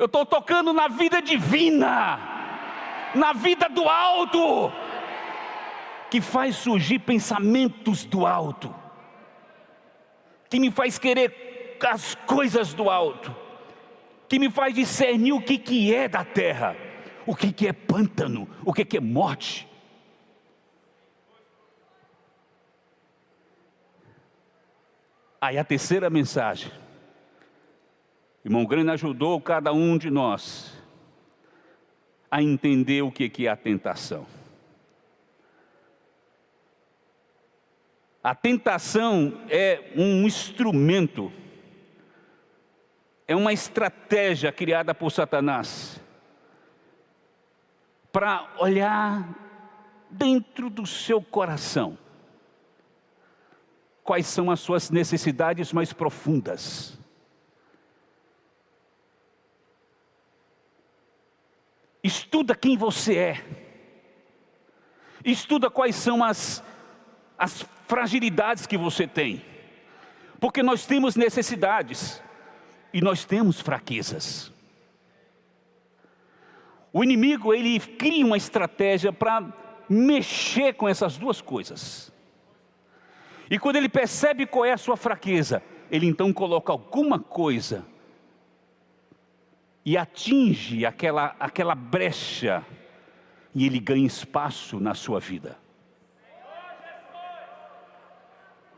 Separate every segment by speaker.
Speaker 1: Eu estou tocando na vida divina, na vida do alto, que faz surgir pensamentos do alto, que me faz querer as coisas do alto, que me faz discernir o que, que é da terra, o que, que é pântano, o que, que é morte. Aí a terceira mensagem. Irmão Grande ajudou cada um de nós a entender o que é a tentação. A tentação é um instrumento, é uma estratégia criada por Satanás para olhar dentro do seu coração quais são as suas necessidades mais profundas. Estuda quem você é. Estuda quais são as, as fragilidades que você tem. Porque nós temos necessidades e nós temos fraquezas. O inimigo, ele cria uma estratégia para mexer com essas duas coisas. E quando ele percebe qual é a sua fraqueza, ele então coloca alguma coisa e atinge aquela, aquela brecha e ele ganha espaço na sua vida.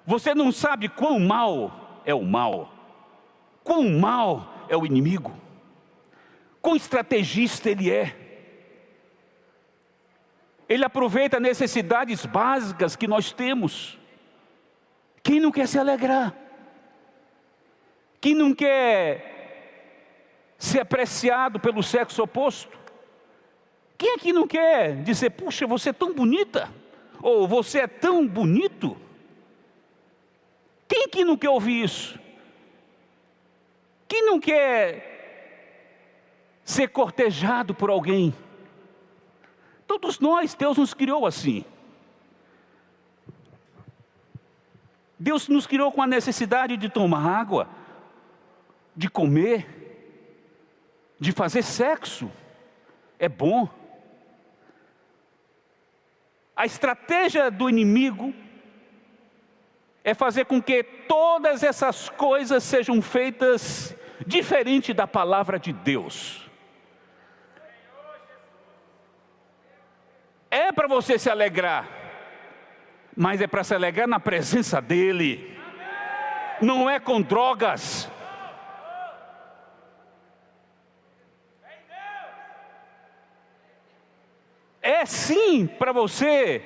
Speaker 1: Você não sabe quão mal é o mal, quão mal é o inimigo, quão estrategista ele é. Ele aproveita necessidades básicas que nós temos quem não quer se alegrar? Quem não quer ser apreciado pelo sexo oposto? Quem aqui não quer dizer, puxa, você é tão bonita? Ou você é tão bonito? Quem que não quer ouvir isso? Quem não quer ser cortejado por alguém? Todos nós, Deus nos criou assim. Deus nos criou com a necessidade de tomar água, de comer, de fazer sexo. É bom. A estratégia do inimigo é fazer com que todas essas coisas sejam feitas diferente da palavra de Deus. É para você se alegrar mas é para se alegrar na presença dEle, não é com drogas. É sim para você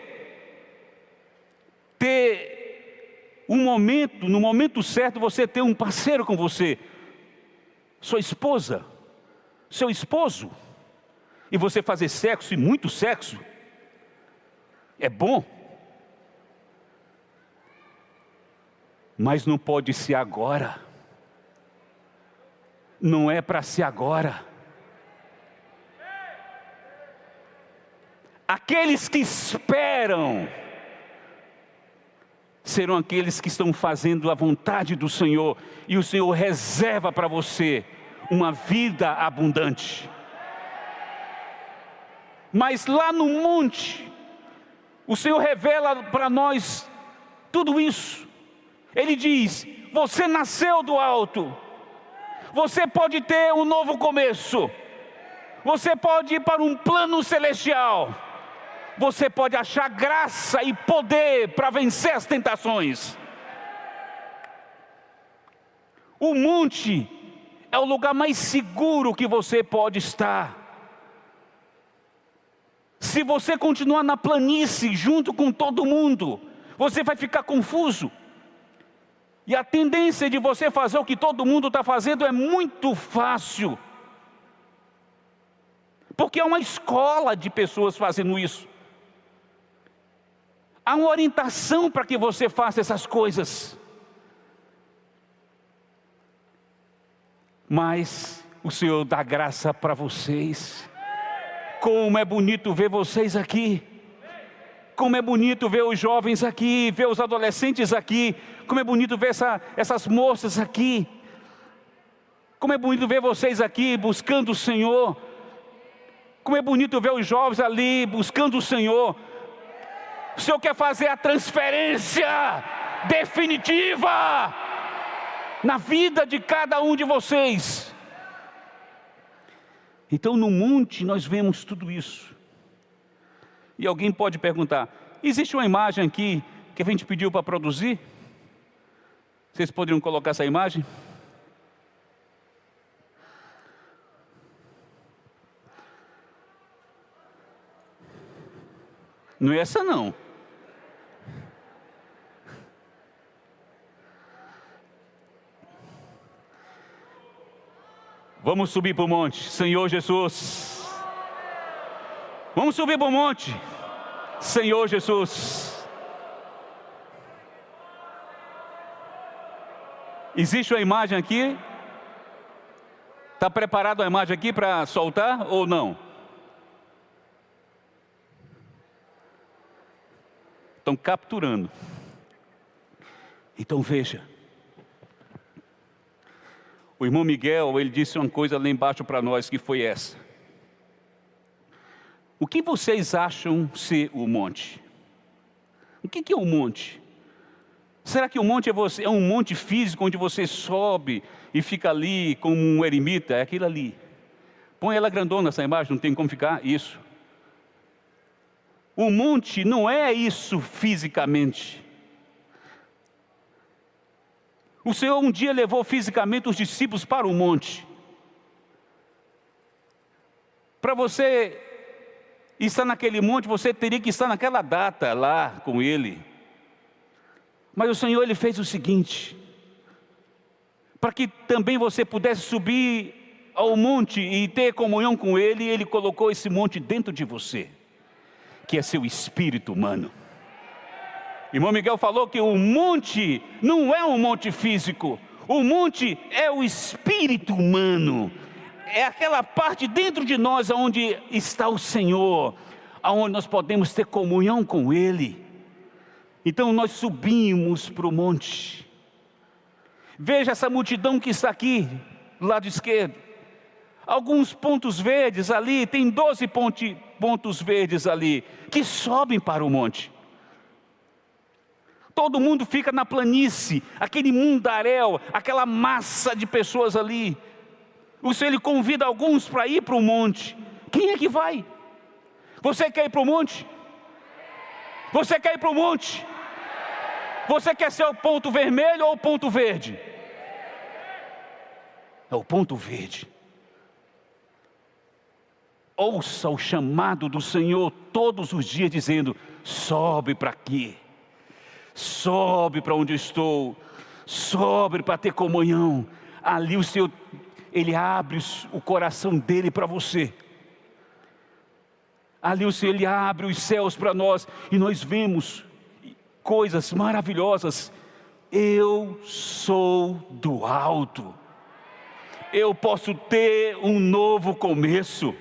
Speaker 1: ter um momento, no momento certo, você ter um parceiro com você, sua esposa, seu esposo, e você fazer sexo e muito sexo, é bom. mas não pode ser agora. Não é para ser agora. Aqueles que esperam serão aqueles que estão fazendo a vontade do Senhor, e o Senhor reserva para você uma vida abundante. Mas lá no monte, o Senhor revela para nós tudo isso. Ele diz: Você nasceu do alto, você pode ter um novo começo, você pode ir para um plano celestial, você pode achar graça e poder para vencer as tentações. O monte é o lugar mais seguro que você pode estar. Se você continuar na planície junto com todo mundo, você vai ficar confuso. E a tendência de você fazer o que todo mundo está fazendo é muito fácil. Porque é uma escola de pessoas fazendo isso. Há uma orientação para que você faça essas coisas. Mas o Senhor dá graça para vocês. Como é bonito ver vocês aqui. Como é bonito ver os jovens aqui, ver os adolescentes aqui. Como é bonito ver essa, essas moças aqui. Como é bonito ver vocês aqui buscando o Senhor. Como é bonito ver os jovens ali buscando o Senhor. O Senhor quer fazer a transferência definitiva na vida de cada um de vocês. Então, no monte, nós vemos tudo isso. E alguém pode perguntar: existe uma imagem aqui que a gente pediu para produzir? Vocês poderiam colocar essa imagem? Não é essa não. Vamos subir para o monte, Senhor Jesus. Vamos subir para o monte, Senhor Jesus. Existe uma imagem aqui? Está preparado a imagem aqui para soltar ou não? Estão capturando. Então veja. O irmão Miguel, ele disse uma coisa lá embaixo para nós que foi essa. O que vocês acham ser o monte? O que, é o monte? Será que o monte é, você, é um monte físico onde você sobe e fica ali como um eremita? É aquilo ali. Põe ela grandona essa imagem, não tem como ficar isso. O monte não é isso fisicamente. O Senhor um dia levou fisicamente os discípulos para o monte. Para você estar naquele monte, você teria que estar naquela data lá com Ele. Mas o Senhor ele fez o seguinte: para que também você pudesse subir ao monte e ter comunhão com Ele, Ele colocou esse monte dentro de você, que é seu espírito humano. Irmão Miguel falou que o monte não é um monte físico, o monte é o espírito humano, é aquela parte dentro de nós onde está o Senhor, aonde nós podemos ter comunhão com Ele. Então nós subimos para o monte. Veja essa multidão que está aqui, do lado esquerdo. Alguns pontos verdes ali, tem 12 pontos verdes ali, que sobem para o monte todo mundo fica na planície, aquele mundaréu, aquela massa de pessoas ali. O Senhor ele convida alguns para ir para o monte. Quem é que vai? Você quer ir para o monte? Você quer ir para o monte? Você quer ser o ponto vermelho ou o ponto verde? É o ponto verde. Ouça o chamado do Senhor todos os dias, dizendo: sobe para aqui sobe para onde eu estou, sobe para ter comunhão. Ali o Senhor, Ele abre o coração dele para você. Ali o Senhor, Ele abre os céus para nós e nós vemos coisas maravilhosas. Eu sou do alto. Eu posso ter um novo começo.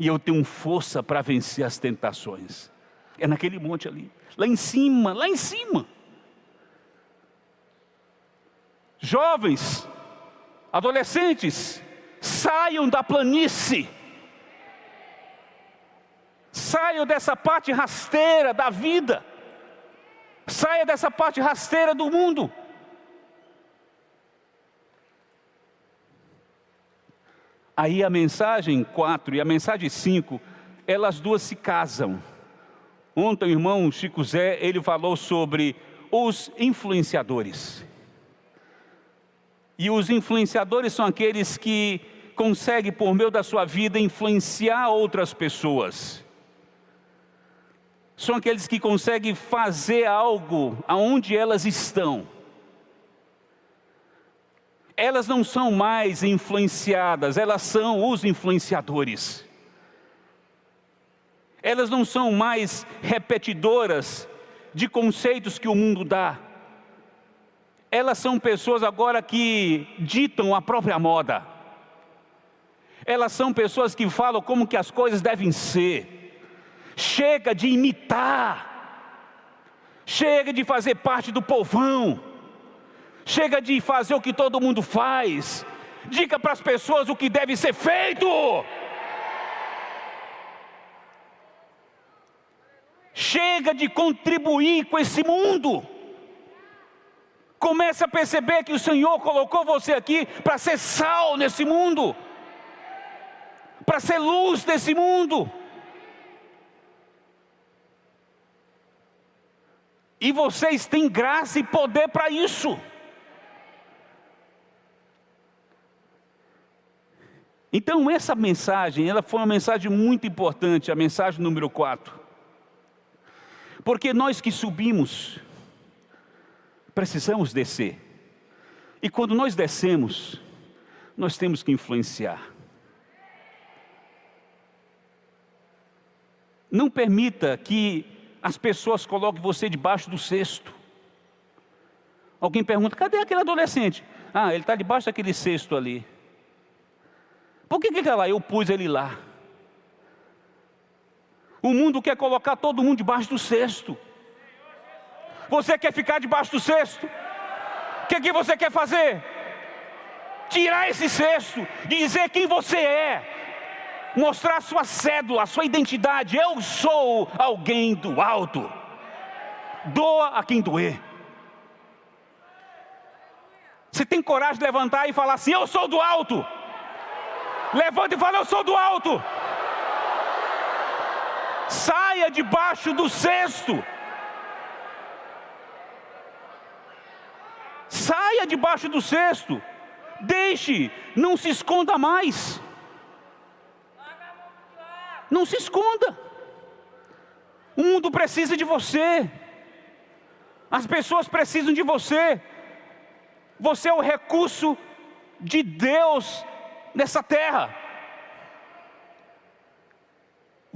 Speaker 1: E eu tenho força para vencer as tentações. É naquele monte ali lá em cima, lá em cima. Jovens, adolescentes, saiam da planície, saiam dessa parte rasteira da vida, saia dessa parte rasteira do mundo. Aí a mensagem 4 e a mensagem 5, elas duas se casam. Ontem o irmão Chico Zé, ele falou sobre os influenciadores. E os influenciadores são aqueles que conseguem, por meio da sua vida, influenciar outras pessoas. São aqueles que conseguem fazer algo aonde elas estão. Elas não são mais influenciadas, elas são os influenciadores elas não são mais repetidoras de conceitos que o mundo dá. Elas são pessoas agora que ditam a própria moda. Elas são pessoas que falam como que as coisas devem ser. Chega de imitar. Chega de fazer parte do povão. Chega de fazer o que todo mundo faz. Diga para as pessoas o que deve ser feito. Chega de contribuir com esse mundo. Comece a perceber que o Senhor colocou você aqui para ser sal nesse mundo, para ser luz nesse mundo. E vocês têm graça e poder para isso. Então essa mensagem, ela foi uma mensagem muito importante, a mensagem número 4. Porque nós que subimos, precisamos descer. E quando nós descemos, nós temos que influenciar. Não permita que as pessoas coloquem você debaixo do cesto. Alguém pergunta: cadê aquele adolescente? Ah, ele está debaixo daquele cesto ali. Por que, que ele está lá? Eu pus ele lá. O mundo quer colocar todo mundo debaixo do cesto. Você quer ficar debaixo do cesto? O que, que você quer fazer? Tirar esse cesto, dizer quem você é, mostrar sua cédula, sua identidade. Eu sou alguém do alto. Doa a quem doer. Você tem coragem de levantar e falar assim: Eu sou do alto. Levanta e fala: Eu sou do alto saia debaixo do cesto. Saia debaixo do cesto. Deixe, não se esconda mais. Não se esconda. O mundo precisa de você. As pessoas precisam de você. Você é o recurso de Deus nessa terra.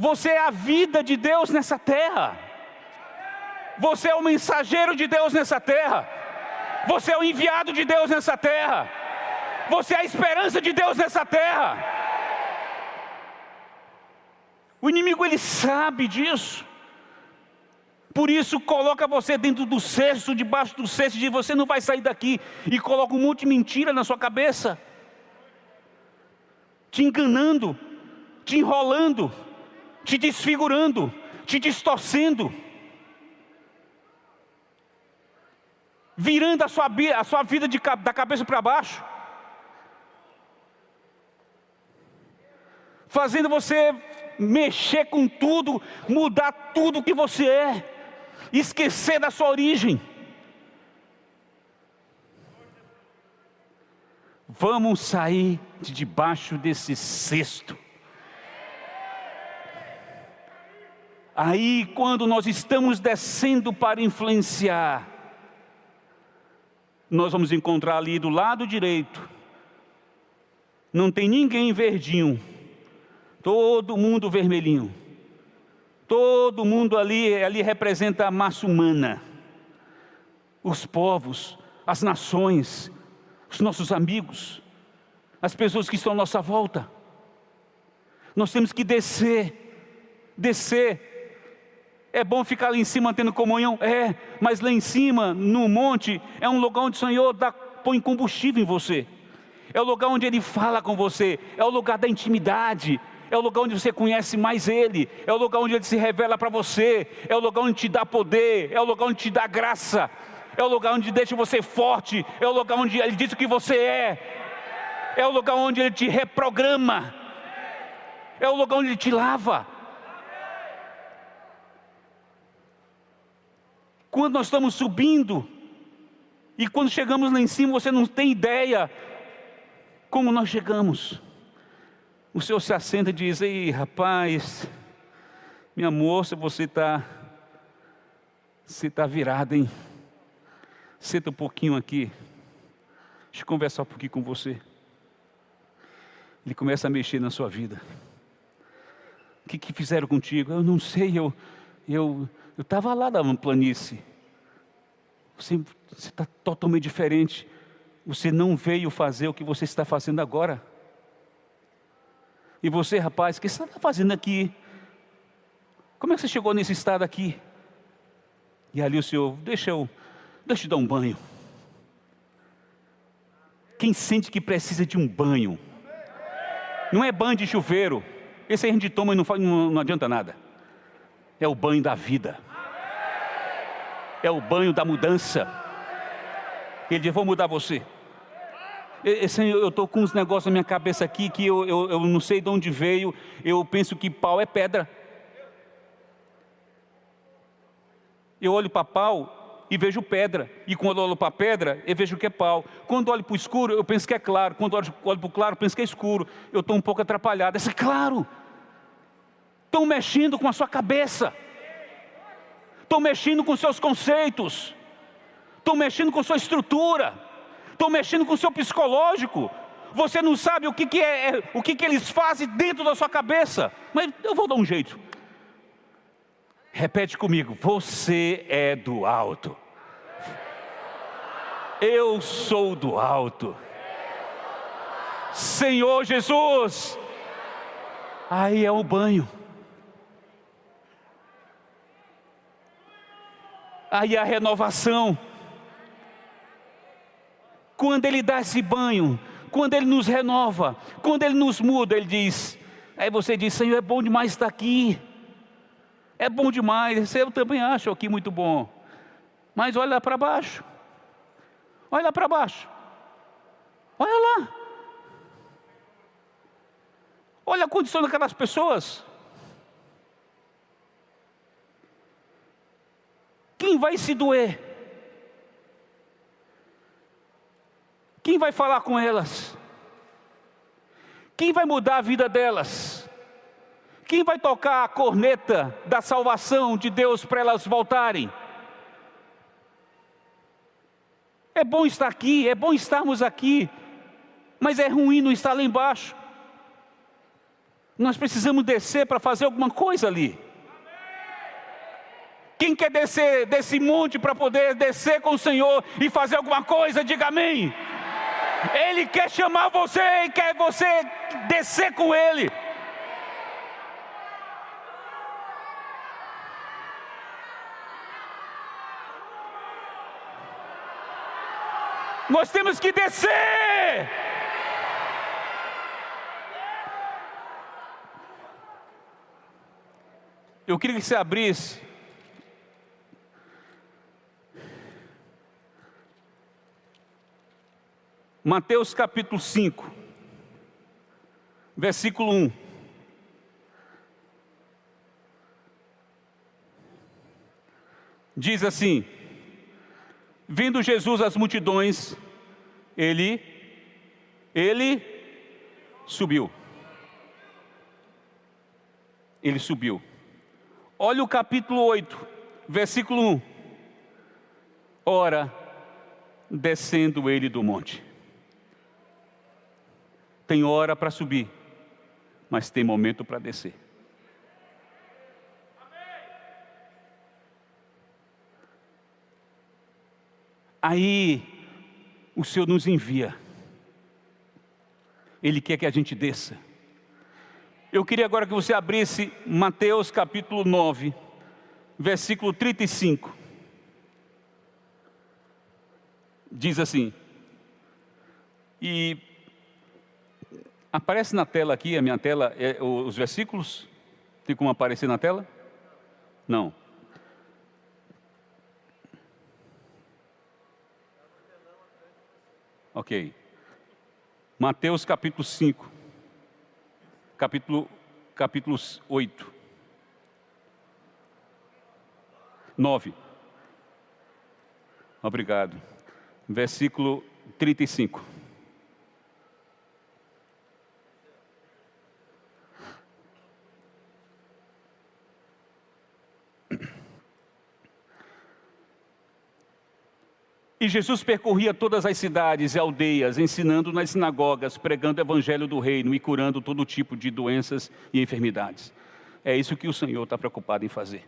Speaker 1: Você é a vida de Deus nessa terra. Você é o mensageiro de Deus nessa terra. Você é o enviado de Deus nessa terra. Você é a esperança de Deus nessa terra. O inimigo ele sabe disso. Por isso coloca você dentro do cesto, debaixo do cesto, de você não vai sair daqui e coloca um monte de mentira na sua cabeça, te enganando, te enrolando te desfigurando, te distorcendo, virando a sua, a sua vida de, da cabeça para baixo, fazendo você mexer com tudo, mudar tudo que você é, esquecer da sua origem. Vamos sair de debaixo desse cesto. Aí, quando nós estamos descendo para influenciar, nós vamos encontrar ali do lado direito, não tem ninguém verdinho, todo mundo vermelhinho. Todo mundo ali, ali representa a massa humana, os povos, as nações, os nossos amigos, as pessoas que estão à nossa volta. Nós temos que descer, descer é bom ficar lá em cima tendo comunhão? É, mas lá em cima, no monte, é um lugar onde o Senhor dá, põe combustível em você. É o lugar onde Ele fala com você. É o lugar da intimidade. É o lugar onde você conhece mais Ele. É o lugar onde Ele se revela para você. É o lugar onde te dá poder. É o lugar onde te dá graça. É o lugar onde deixa você forte. É o lugar onde Ele diz o que você é. É o lugar onde Ele te reprograma. É o lugar onde Ele te lava. Quando nós estamos subindo, e quando chegamos lá em cima, você não tem ideia como nós chegamos. O Senhor se assenta e diz: Ei, rapaz, minha moça, você está você está virada, hein? Senta um pouquinho aqui. Deixa eu conversar um pouquinho com você. Ele começa a mexer na sua vida. O que, que fizeram contigo? Eu não sei, eu eu eu estava lá na planície. Você está totalmente diferente. Você não veio fazer o que você está fazendo agora. E você, rapaz, o que você está fazendo aqui? Como é que você chegou nesse estado aqui? E ali o Senhor, deixa eu, deixa eu dar um banho. Quem sente que precisa de um banho, não é banho de chuveiro, esse aí a gente toma e não, faz, não, não adianta nada. É o banho da vida, é o banho da mudança. Ele diz: Vou mudar você. Senhor, eu estou com uns negócios na minha cabeça aqui que eu, eu, eu não sei de onde veio. Eu penso que pau é pedra. Eu olho para pau e vejo pedra. E quando olho para pedra, eu vejo que é pau. Quando olho para o escuro, eu penso que é claro. Quando olho, olho para o claro, eu penso que é escuro. Eu estou um pouco atrapalhado. Esse é claro. Estão mexendo com a sua cabeça. Estão mexendo com seus conceitos. Estão mexendo com sua estrutura. Estão mexendo com seu psicológico. Você não sabe o que, que é, é, o que, que eles fazem dentro da sua cabeça. Mas eu vou dar um jeito. Repete comigo: você é do alto. Eu sou do alto. Senhor Jesus. Aí é o banho. Aí a renovação. Quando Ele dá esse banho, quando Ele nos renova, quando Ele nos muda, Ele diz. Aí você diz: Senhor, é bom demais estar aqui. É bom demais. Eu também acho aqui muito bom. Mas olha lá para baixo. Olha para baixo. Olha lá. Olha a condição daquelas pessoas. Quem vai se doer? Quem vai falar com elas? Quem vai mudar a vida delas? Quem vai tocar a corneta da salvação de Deus para elas voltarem? É bom estar aqui, é bom estarmos aqui, mas é ruim não estar lá embaixo. Nós precisamos descer para fazer alguma coisa ali. Quem quer descer desse monte para poder descer com o Senhor e fazer alguma coisa, diga amém. Ele quer chamar você e quer você descer com Ele. Nós temos que descer. Eu queria que você abrisse Mateus capítulo 5, versículo 1. Diz assim: Vindo Jesus às multidões, ele ele subiu. Ele subiu. Olha o capítulo 8, versículo 1. Ora, descendo ele do monte. Tem hora para subir, mas tem momento para descer. Aí o Senhor nos envia. Ele quer que a gente desça. Eu queria agora que você abrisse Mateus capítulo 9, versículo 35. Diz assim: E Aparece na tela aqui, a minha tela, é, os versículos? Tem como aparecer na tela? Não. Ok. Mateus capítulo 5. Capítulo, capítulo 8. 9. Obrigado. Versículo 35. E Jesus percorria todas as cidades e aldeias, ensinando nas sinagogas, pregando o evangelho do reino e curando todo tipo de doenças e enfermidades. É isso que o Senhor está preocupado em fazer.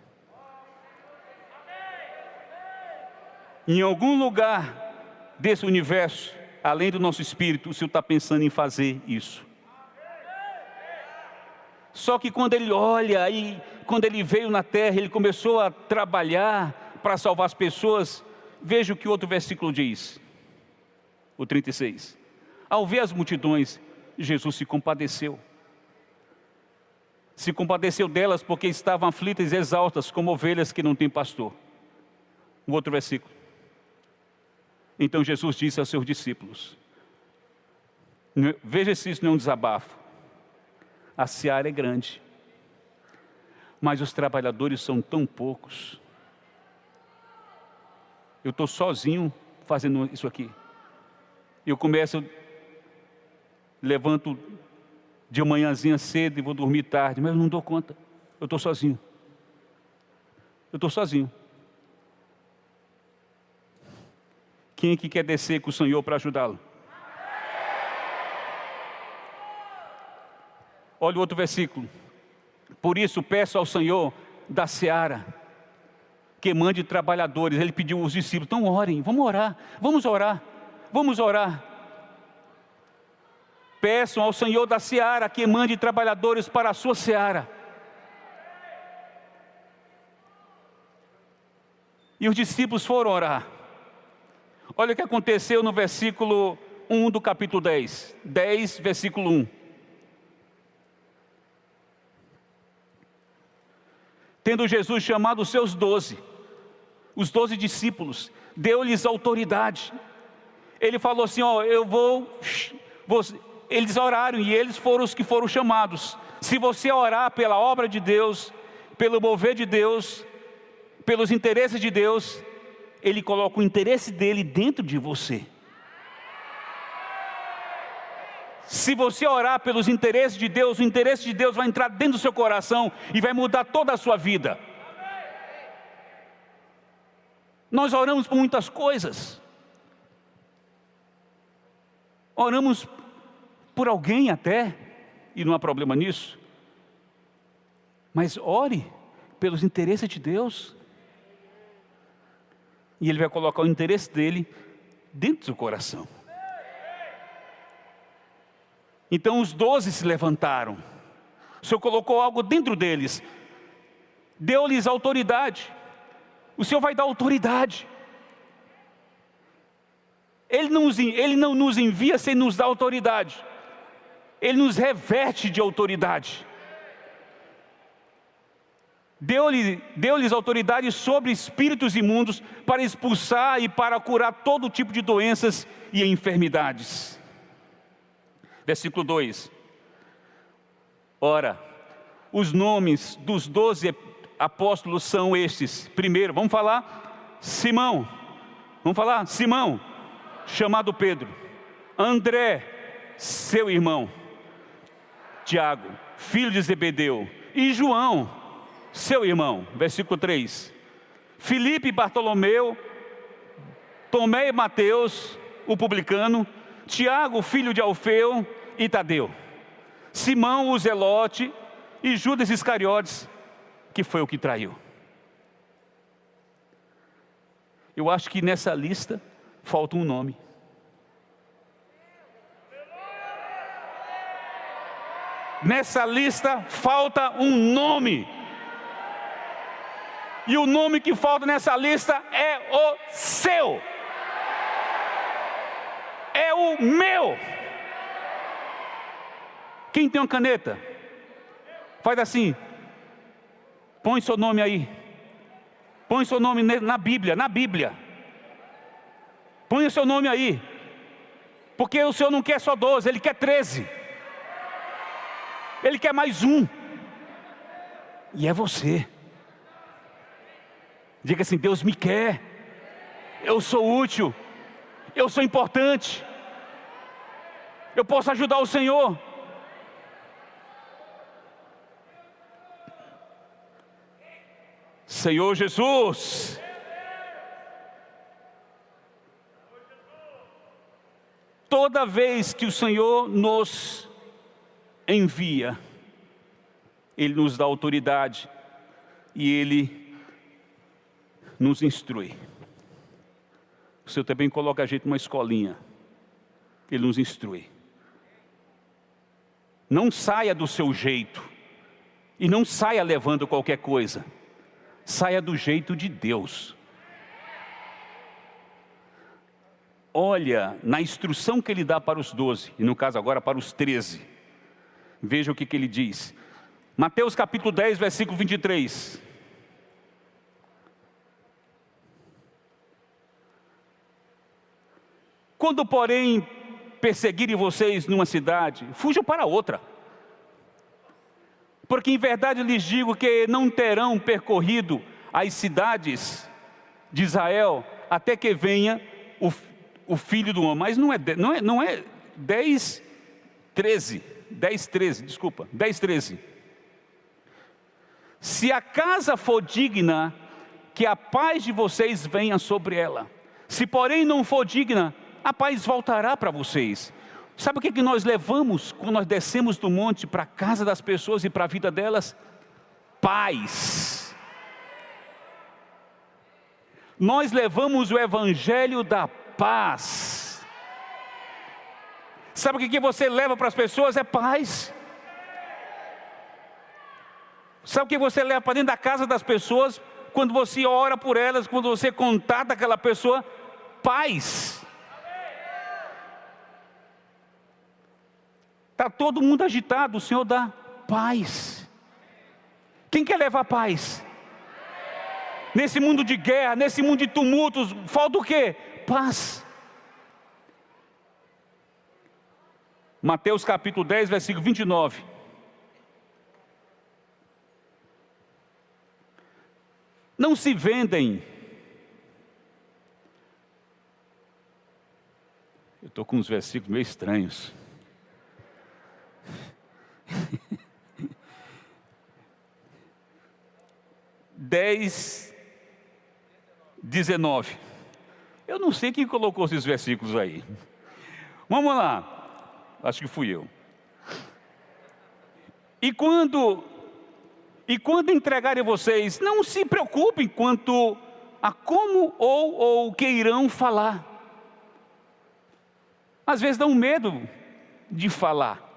Speaker 1: Em algum lugar desse universo, além do nosso espírito, o Senhor está pensando em fazer isso. Só que quando ele olha e quando ele veio na terra, ele começou a trabalhar para salvar as pessoas Veja o que outro versículo diz, o 36. Ao ver as multidões, Jesus se compadeceu. Se compadeceu delas porque estavam aflitas e exaltas, como ovelhas que não têm pastor. Um outro versículo. Então Jesus disse aos seus discípulos: Veja se isso não é um desabafo. A seara é grande, mas os trabalhadores são tão poucos. Eu estou sozinho fazendo isso aqui. Eu começo, levanto de manhãzinha cedo e vou dormir tarde, mas eu não dou conta. Eu estou sozinho. Eu estou sozinho. Quem é que quer descer com o Senhor para ajudá-lo? Olha o outro versículo. Por isso peço ao Senhor da seara que mande trabalhadores. Ele pediu aos discípulos: então orem, vamos orar, vamos orar, vamos orar. Peçam ao Senhor da seara que mande trabalhadores para a sua seara. E os discípulos foram orar. Olha o que aconteceu no versículo 1 do capítulo 10. 10, versículo 1. Tendo Jesus chamado os seus doze, os doze discípulos, deu-lhes autoridade. Ele falou assim: Ó, eu vou. Eles oraram e eles foram os que foram chamados. Se você orar pela obra de Deus, pelo mover de Deus, pelos interesses de Deus, Ele coloca o interesse dele dentro de você. Se você orar pelos interesses de Deus, o interesse de Deus vai entrar dentro do seu coração e vai mudar toda a sua vida. Nós oramos por muitas coisas. Oramos por alguém até, e não há problema nisso. Mas ore pelos interesses de Deus. E Ele vai colocar o interesse dele dentro do coração. Então os doze se levantaram. O Senhor colocou algo dentro deles, deu-lhes autoridade. O Senhor vai dar autoridade. Ele não, ele não nos envia sem nos dar autoridade. Ele nos reverte de autoridade. Deu-lhes deu autoridade sobre espíritos imundos para expulsar e para curar todo tipo de doenças e enfermidades. Versículo 2: Ora, os nomes dos doze apóstolos são estes. Primeiro, vamos falar Simão. Vamos falar Simão, chamado Pedro. André, seu irmão. Tiago, filho de Zebedeu. E João, seu irmão. Versículo 3. Filipe e Bartolomeu, Tomé e Mateus, o publicano, Tiago, filho de Alfeu, e Tadeu, Simão o Zelote e Judas Iscariotes, que foi o que traiu. Eu acho que nessa lista falta um nome. Nessa lista falta um nome. E o nome que falta nessa lista é o seu. É o meu. Quem tem uma caneta? Faz assim. Põe seu nome aí. Põe seu nome na Bíblia, na Bíblia. Põe o seu nome aí. Porque o Senhor não quer só 12, Ele quer 13. Ele quer mais um. E é você. Diga assim: Deus me quer. Eu sou útil. Eu sou importante. Eu posso ajudar o Senhor. Senhor Jesus. Toda vez que o Senhor nos envia, Ele nos dá autoridade e Ele nos instrui. O Senhor também coloca a gente numa escolinha, Ele nos instrui. Não saia do seu jeito, e não saia levando qualquer coisa saia do jeito de Deus. olha na instrução que ele dá para os doze, e no caso agora para os treze. Veja o que, que ele diz. Mateus capítulo 10, versículo 23. Quando, porém, perseguirem vocês numa cidade, fujam para outra. Porque em verdade lhes digo que não terão percorrido as cidades de Israel até que venha o, o filho do homem. Mas não é, não é, não é 10, 13. 10, 13, desculpa. 10, 13. Se a casa for digna, que a paz de vocês venha sobre ela. Se porém não for digna, a paz voltará para vocês. Sabe o que, que nós levamos quando nós descemos do monte para a casa das pessoas e para a vida delas? Paz. Nós levamos o evangelho da paz. Sabe o que, que você leva para as pessoas? É paz. Sabe o que você leva para dentro da casa das pessoas? Quando você ora por elas, quando você contata aquela pessoa, paz. Está todo mundo agitado, o Senhor dá paz. Quem quer levar paz? Nesse mundo de guerra, nesse mundo de tumultos, falta o quê? Paz. Mateus capítulo 10, versículo 29. Não se vendem. Eu estou com uns versículos meio estranhos. 10, 19. Eu não sei quem colocou esses versículos aí. Vamos lá. Acho que fui eu. E quando e quando entregarem vocês, não se preocupem quanto a como ou o que irão falar. Às vezes dá um medo de falar.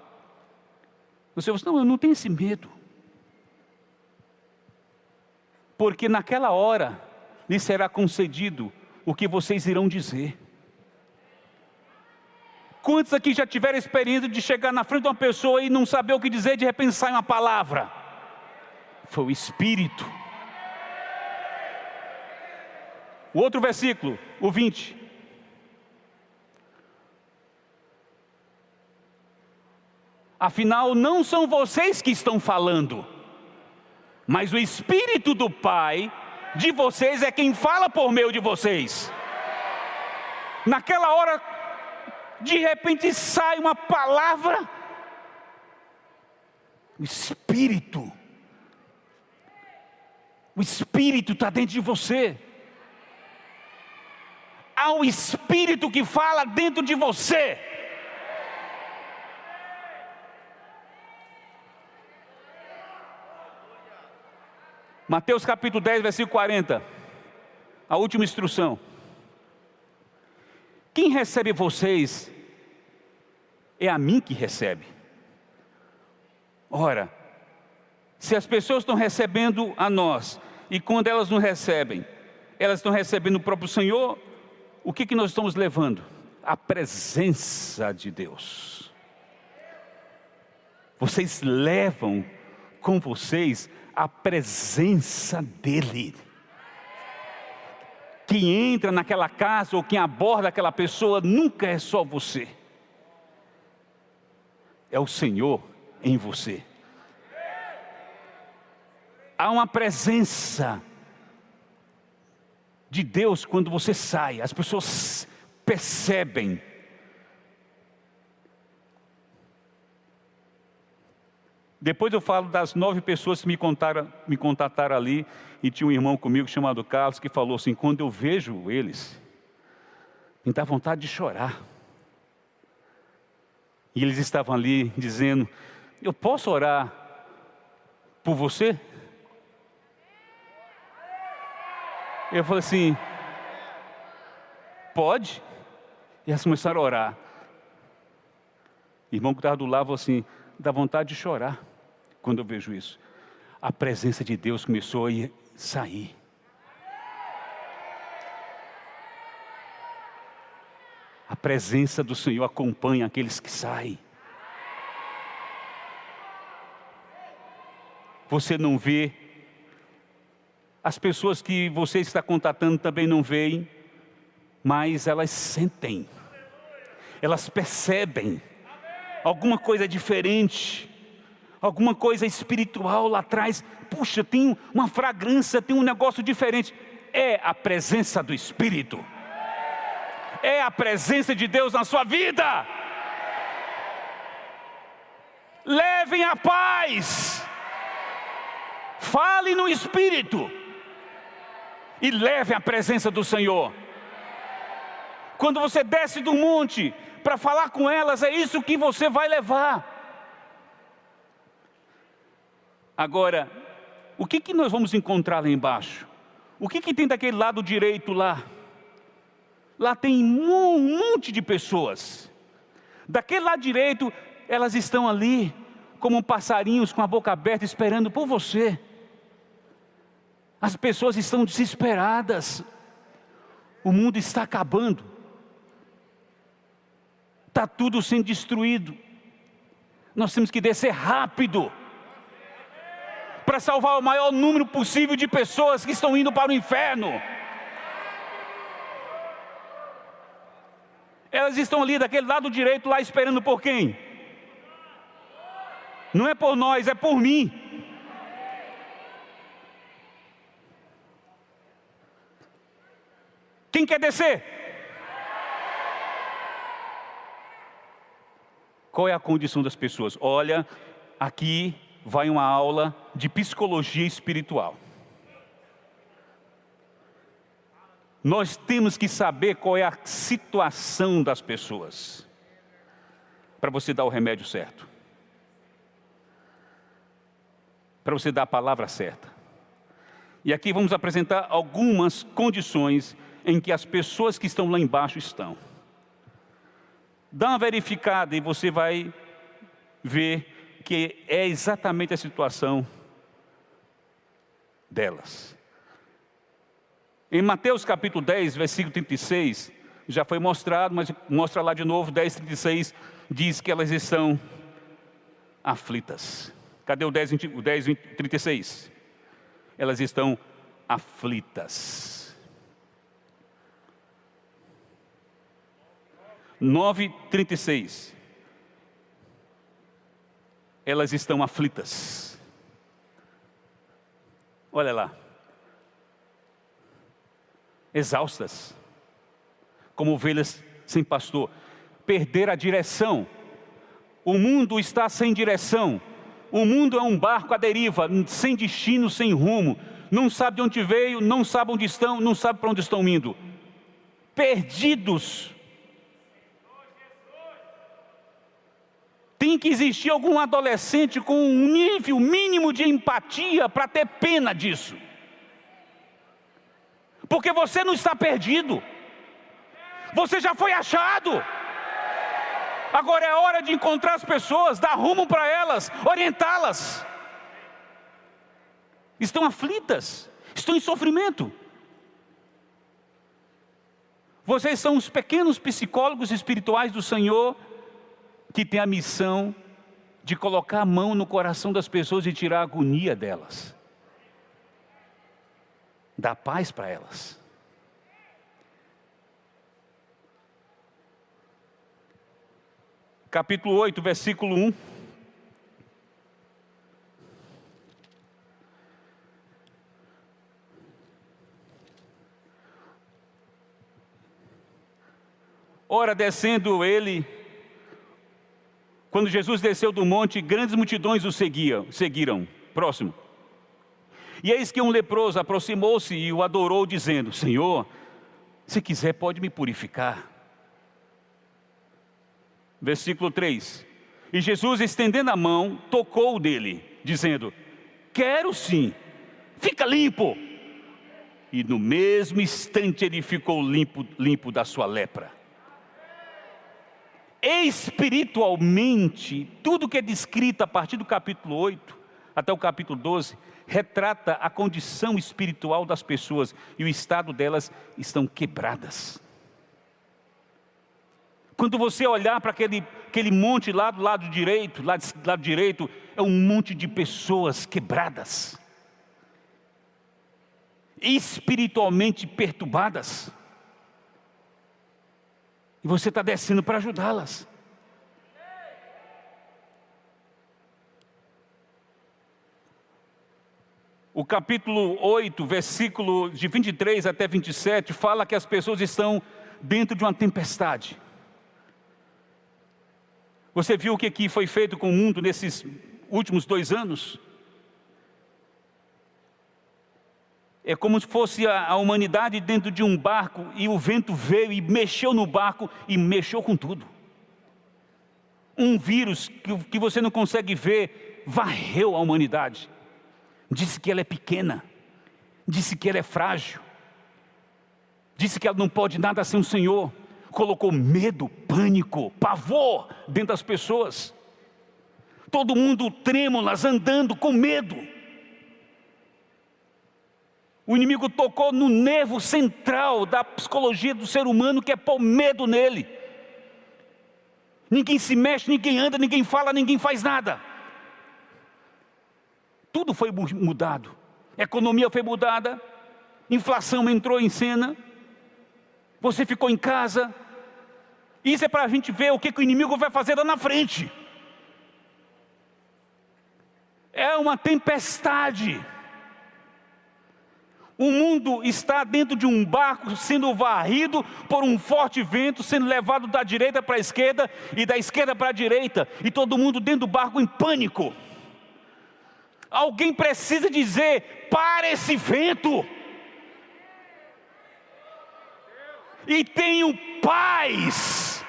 Speaker 1: Fala, assim, não, eu não tenho esse medo. Porque naquela hora lhe será concedido o que vocês irão dizer. Quantos aqui já tiveram experiência de chegar na frente de uma pessoa e não saber o que dizer, de repente sai uma palavra? Foi o Espírito. O outro versículo, o 20. Afinal, não são vocês que estão falando, mas o Espírito do Pai de vocês é quem fala por meio de vocês. Naquela hora, de repente sai uma palavra, o Espírito, o Espírito está dentro de você. Há um Espírito que fala dentro de você. Mateus capítulo 10, versículo 40. A última instrução. Quem recebe vocês é a mim que recebe. Ora, se as pessoas estão recebendo a nós, e quando elas não recebem, elas estão recebendo o próprio Senhor, o que, que nós estamos levando? A presença de Deus. Vocês levam com vocês a presença dEle. Quem entra naquela casa ou quem aborda aquela pessoa nunca é só você, é o Senhor em você. Há uma presença de Deus quando você sai, as pessoas percebem Depois eu falo das nove pessoas que me, contaram, me contataram ali, e tinha um irmão comigo chamado Carlos que falou assim: quando eu vejo eles, me dá vontade de chorar. E eles estavam ali dizendo: Eu posso orar por você? Eu falei assim: Pode. E elas começaram a orar. O irmão que estava do lado falou assim: Dá vontade de chorar quando eu vejo isso. A presença de Deus começou a sair. presença do Senhor acompanha aqueles que saem. Você não vê, as pessoas que você está contatando também não veem, mas elas sentem, elas percebem alguma coisa diferente, alguma coisa espiritual lá atrás. Puxa, tem uma fragrância, tem um negócio diferente. É a presença do Espírito, é a presença de Deus na sua vida. Levem a paz, fale no Espírito e levem a presença do Senhor. Quando você desce do monte para falar com elas, é isso que você vai levar. Agora, o que, que nós vamos encontrar lá embaixo? O que, que tem daquele lado direito lá? Lá tem um monte de pessoas. Daquele lado direito, elas estão ali, como passarinhos com a boca aberta, esperando por você. As pessoas estão desesperadas. O mundo está acabando está tudo sendo destruído. Nós temos que descer rápido para salvar o maior número possível de pessoas que estão indo para o inferno. Elas estão ali daquele lado direito, lá esperando por quem? Não é por nós, é por mim. Quem quer descer? Qual é a condição das pessoas? Olha, aqui vai uma aula de psicologia espiritual. Nós temos que saber qual é a situação das pessoas, para você dar o remédio certo, para você dar a palavra certa. E aqui vamos apresentar algumas condições em que as pessoas que estão lá embaixo estão. Dá uma verificada e você vai ver que é exatamente a situação delas. Em Mateus capítulo 10, versículo 36, já foi mostrado, mas mostra lá de novo, 10, 36, diz que elas estão aflitas. Cadê o 10, o 10 36? Elas estão aflitas. 9:36. Elas estão aflitas. Olha lá. Exaustas. Como ovelhas sem pastor. Perder a direção. O mundo está sem direção. O mundo é um barco à deriva, sem destino, sem rumo. Não sabe de onde veio, não sabe onde estão, não sabe para onde estão indo. Perdidos Tem que existir algum adolescente com um nível mínimo de empatia para ter pena disso. Porque você não está perdido, você já foi achado. Agora é hora de encontrar as pessoas, dar rumo para elas, orientá-las. Estão aflitas, estão em sofrimento. Vocês são os pequenos psicólogos espirituais do Senhor que tem a missão de colocar a mão no coração das pessoas e tirar a agonia delas, dar paz para elas. Capítulo 8, versículo 1. Ora, descendo ele quando Jesus desceu do monte, grandes multidões o seguiam, seguiram. Próximo. E eis que um leproso aproximou-se e o adorou, dizendo: Senhor, se quiser, pode me purificar. Versículo 3: E Jesus, estendendo a mão, tocou dele, dizendo: Quero sim, fica limpo. E no mesmo instante ele ficou limpo, limpo da sua lepra espiritualmente, tudo que é descrito a partir do capítulo 8 até o capítulo 12, retrata a condição espiritual das pessoas e o estado delas estão quebradas. Quando você olhar para aquele, aquele monte lá do lado direito, lá do lado direito, é um monte de pessoas quebradas, espiritualmente perturbadas. E você está descendo para ajudá-las. O capítulo 8, versículo de 23 até 27, fala que as pessoas estão dentro de uma tempestade. Você viu o que foi feito com o mundo nesses últimos dois anos? É como se fosse a, humanidade dentro de um barco e o vento veio e mexeu no barco e mexeu com tudo. Um vírus que, que você não consegue ver varreu a humanidade disse que ela é pequena, disse que ela é frágil, disse que ela não pode nada sem o Senhor, colocou medo, pânico, pavor dentro das pessoas. Todo mundo trêmulas, andando com medo. O inimigo tocou no nervo central da psicologia do ser humano, que é pôr medo nele. Ninguém se mexe, ninguém anda, ninguém fala, ninguém faz nada tudo foi mudado. A economia foi mudada, inflação entrou em cena, você ficou em casa. Isso é para a gente ver o que, que o inimigo vai fazer lá na frente. É uma tempestade. O mundo está dentro de um barco sendo varrido por um forte vento, sendo levado da direita para a esquerda e da esquerda para a direita, e todo mundo dentro do barco em pânico. Alguém precisa dizer: para esse vento. E tenho paz,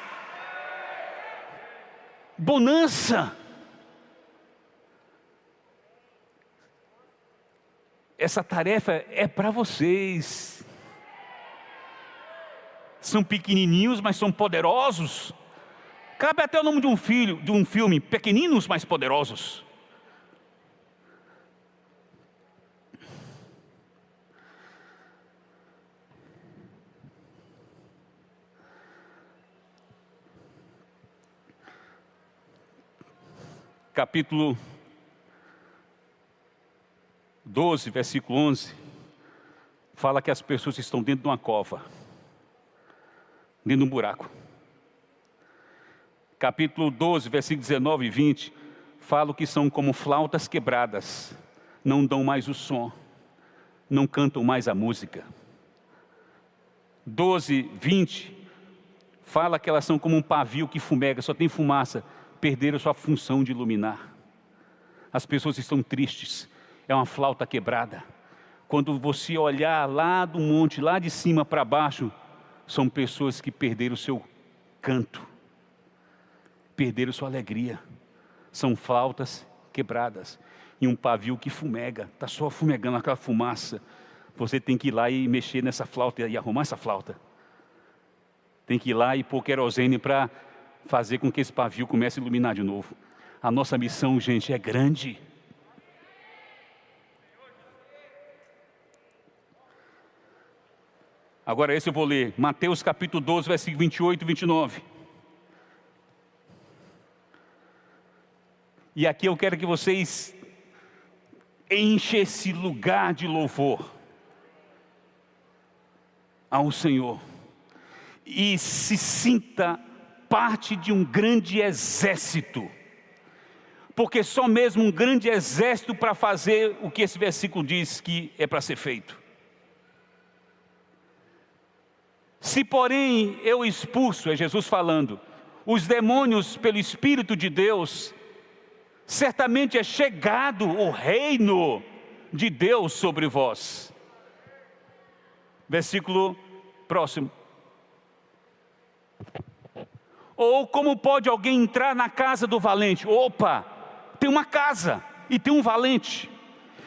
Speaker 1: bonança. Essa tarefa é para vocês. São pequenininhos, mas são poderosos. Cabe até o nome de um filho, de um filme, pequeninos, mas poderosos. capítulo 12, versículo 11, fala que as pessoas estão dentro de uma cova, dentro de um buraco. Capítulo 12, versículo 19 e 20, fala que são como flautas quebradas, não dão mais o som, não cantam mais a música. 12, 20, fala que elas são como um pavio que fumega, só tem fumaça, perderam sua função de iluminar. As pessoas estão tristes, é uma flauta quebrada. Quando você olhar lá do monte, lá de cima para baixo, são pessoas que perderam o seu canto, perderam sua alegria. São flautas quebradas e um pavio que fumega, está só fumegando aquela fumaça. Você tem que ir lá e mexer nessa flauta e arrumar essa flauta. Tem que ir lá e pôr querosene para fazer com que esse pavio comece a iluminar de novo. A nossa missão, gente, é grande. Agora esse eu vou ler, Mateus capítulo 12, versículo 28 e 29. E aqui eu quero que vocês enchem esse lugar de louvor ao Senhor e se sinta parte de um grande exército. Porque só mesmo um grande exército para fazer o que esse versículo diz que é para ser feito. Se, porém, eu expulso, é Jesus falando, os demônios pelo Espírito de Deus, certamente é chegado o reino de Deus sobre vós. Versículo próximo. Ou como pode alguém entrar na casa do valente? Opa, tem uma casa e tem um valente,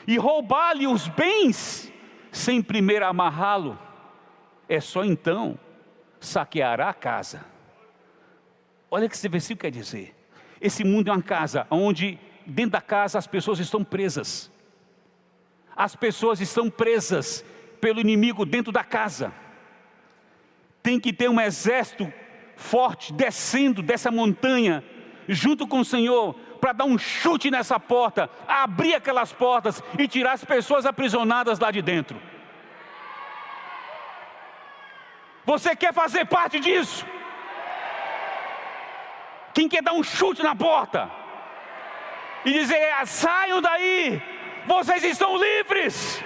Speaker 1: e roubar-lhe os bens, sem primeiro amarrá-lo, é só então saqueará a casa. Olha o que esse versículo quer dizer. Esse mundo é uma casa onde dentro da casa as pessoas estão presas. As pessoas estão presas pelo inimigo dentro da casa. Tem que ter um exército forte descendo dessa montanha, junto com o Senhor, para dar um chute nessa porta, abrir aquelas portas e tirar as pessoas aprisionadas lá de dentro. Você quer fazer parte disso? Quem quer dar um chute na porta e dizer: saiam daí, vocês estão livres.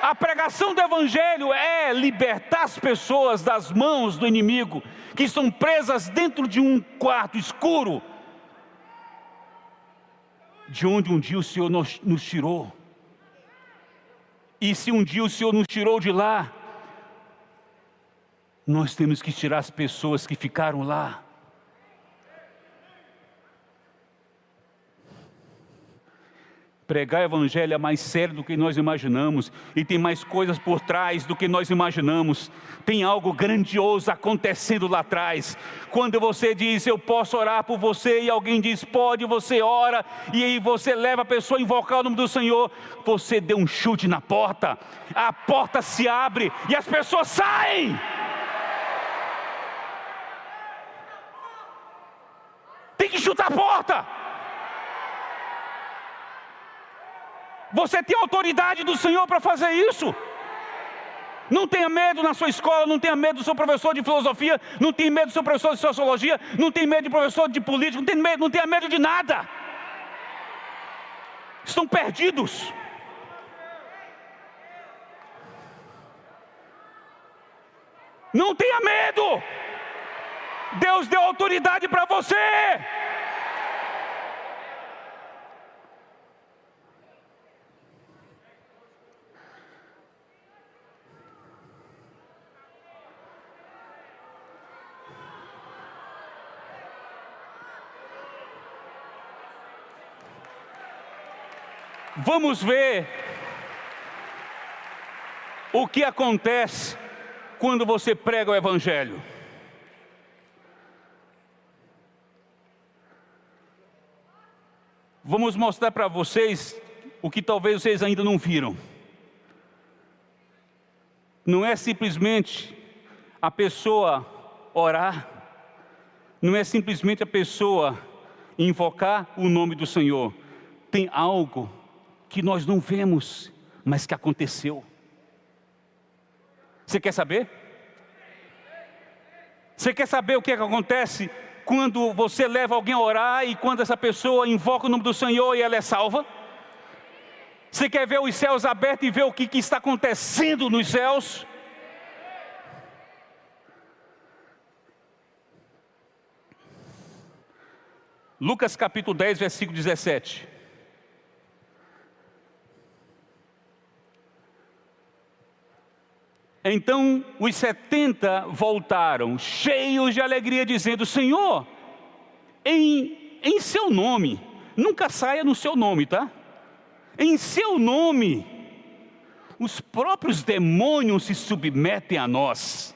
Speaker 1: A pregação do Evangelho é libertar as pessoas das mãos do inimigo, que estão presas dentro de um quarto escuro, de onde um dia o Senhor nos, nos tirou. E se um dia o Senhor nos tirou de lá, nós temos que tirar as pessoas que ficaram lá. Pregar o Evangelho é mais sério do que nós imaginamos, e tem mais coisas por trás do que nós imaginamos. Tem algo grandioso acontecendo lá atrás. Quando você diz, Eu posso orar por você, e alguém diz, Pode, você ora, e aí você leva a pessoa a invocar o nome do Senhor, você deu um chute na porta, a porta se abre e as pessoas saem. Chutar a porta. Você tem autoridade do Senhor para fazer isso. Não tenha medo na sua escola, não tenha medo do seu professor de filosofia, não tenha medo do seu professor de sociologia, não tenha medo do professor de política, não tenha medo, não tenha medo de nada. Estão perdidos. Não tenha medo. Deus deu autoridade para você. Vamos ver o que acontece quando você prega o Evangelho. Vamos mostrar para vocês o que talvez vocês ainda não viram. Não é simplesmente a pessoa orar, não é simplesmente a pessoa invocar o nome do Senhor. Tem algo que nós não vemos, mas que aconteceu. Você quer saber? Você quer saber o que, é que acontece quando você leva alguém a orar e quando essa pessoa invoca o nome do Senhor e ela é salva? Você quer ver os céus abertos e ver o que, que está acontecendo nos céus? Lucas capítulo 10, versículo 17. Então os setenta voltaram, cheios de alegria, dizendo: Senhor, em, em seu nome, nunca saia no seu nome, tá? Em seu nome, os próprios demônios se submetem a nós.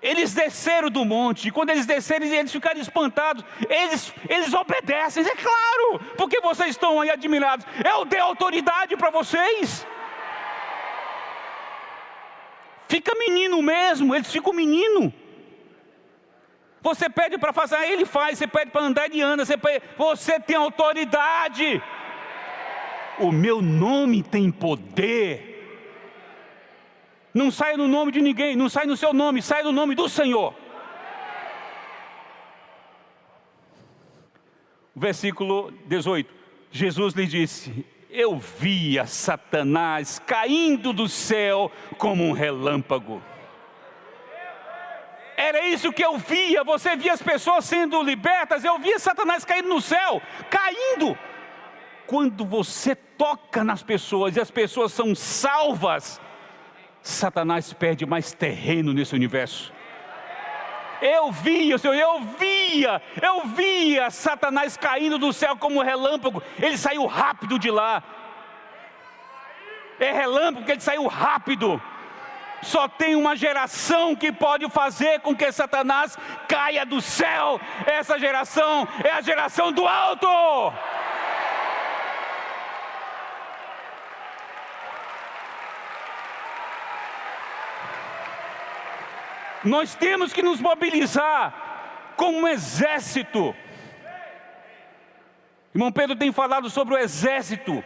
Speaker 1: Eles desceram do monte, e quando eles desceram, eles ficaram espantados. Eles, eles obedecem, é claro, porque vocês estão aí admirados. Eu dei autoridade para vocês. Fica menino mesmo, eles ficam menino. Você pede para fazer, ele faz. Você pede para andar, ele anda. Você, pede, você tem autoridade. O meu nome tem poder. Não sai no nome de ninguém, não sai no seu nome, sai no nome do Senhor. Versículo 18: Jesus lhe disse: eu via Satanás caindo do céu como um relâmpago. Era isso que eu via, você via as pessoas sendo libertas, eu via Satanás caindo no céu, caindo. Quando você toca nas pessoas e as pessoas são salvas, Satanás perde mais terreno nesse universo. Eu via, Senhor, eu via, eu via Satanás caindo do céu como relâmpago. Ele saiu rápido de lá. É relâmpago que ele saiu rápido. Só tem uma geração que pode fazer com que Satanás caia do céu. Essa geração é a geração do alto. Nós temos que nos mobilizar como um exército. Irmão Pedro tem falado sobre o exército,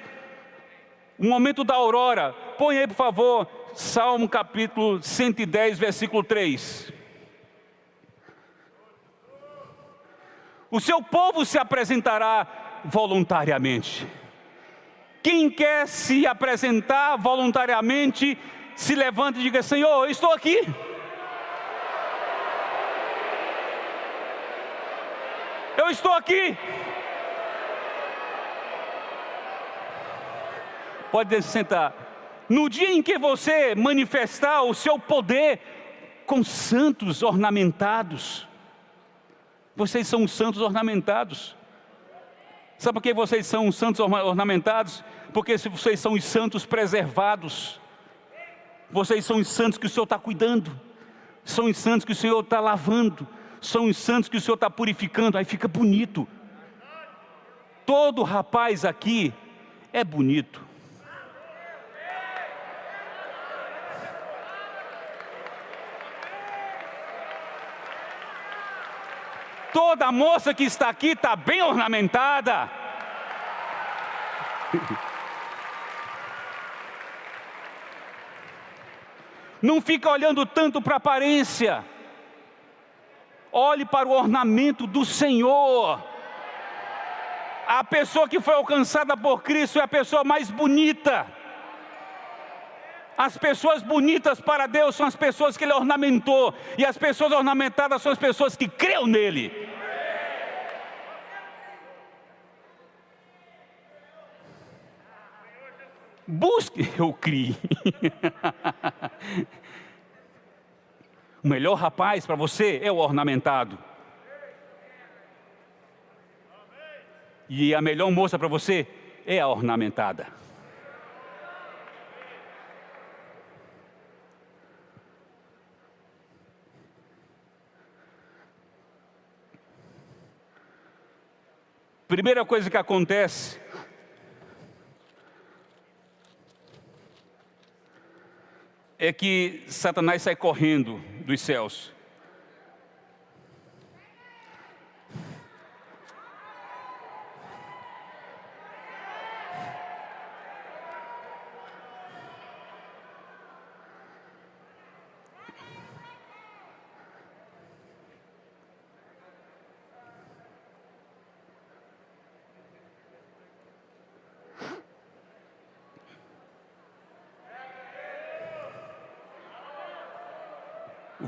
Speaker 1: o momento da aurora. Põe aí, por favor, Salmo capítulo 110, versículo 3. O seu povo se apresentará voluntariamente. Quem quer se apresentar voluntariamente, se levanta e diga: Senhor, eu estou aqui. Eu estou aqui. Pode sentar. No dia em que você manifestar o seu poder com santos ornamentados, vocês são santos ornamentados. Sabe por que vocês são santos ornamentados? Porque vocês são os santos preservados. Vocês são os santos que o Senhor está cuidando. São os santos que o Senhor está lavando. São os santos que o Senhor está purificando. Aí fica bonito. Todo rapaz aqui é bonito. Toda moça que está aqui está bem ornamentada. Não fica olhando tanto para a aparência. Olhe para o ornamento do Senhor. A pessoa que foi alcançada por Cristo é a pessoa mais bonita. As pessoas bonitas para Deus são as pessoas que Ele ornamentou, e as pessoas ornamentadas são as pessoas que creram nele. Busque, eu criei. o melhor rapaz para você é o ornamentado. E a melhor moça para você é a ornamentada. Primeira coisa que acontece é que Satanás sai correndo dos céus.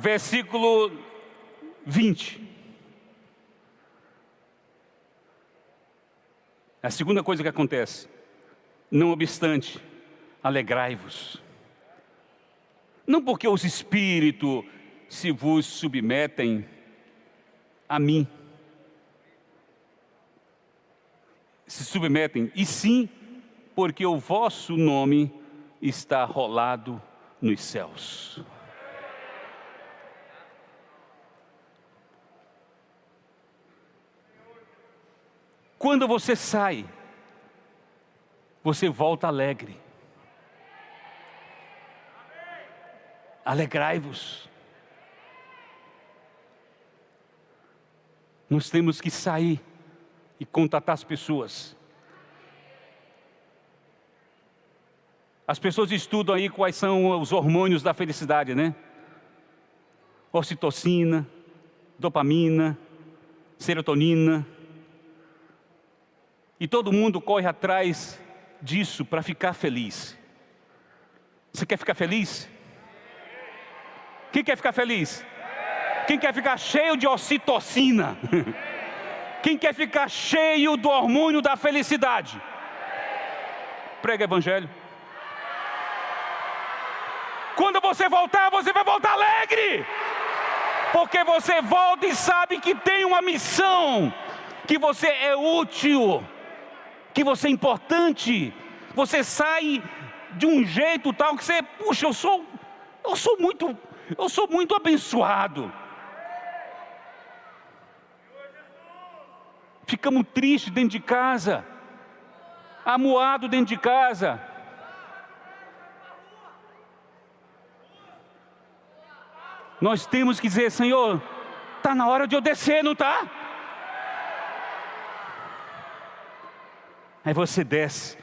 Speaker 1: Versículo 20. A segunda coisa que acontece, não obstante, alegrai-vos. Não porque os espíritos se vos submetem a mim, se submetem, e sim porque o vosso nome está rolado nos céus. Quando você sai, você volta alegre. Alegrai-vos. Nós temos que sair e contatar as pessoas. As pessoas estudam aí quais são os hormônios da felicidade, né? Ocitocina, dopamina, serotonina. E todo mundo corre atrás disso para ficar feliz. Você quer ficar feliz? Quem quer ficar feliz? Quem quer ficar cheio de ocitocina? Quem quer ficar cheio do hormônio da felicidade? Prega evangelho. Quando você voltar, você vai voltar alegre. Porque você volta e sabe que tem uma missão, que você é útil que você é importante, você sai de um jeito tal que você, puxa, eu sou, eu sou muito, eu sou muito abençoado. Ficamos tristes dentro de casa, amuado dentro de casa. Nós temos que dizer, Senhor, está na hora de eu descer, não está? Aí você desce,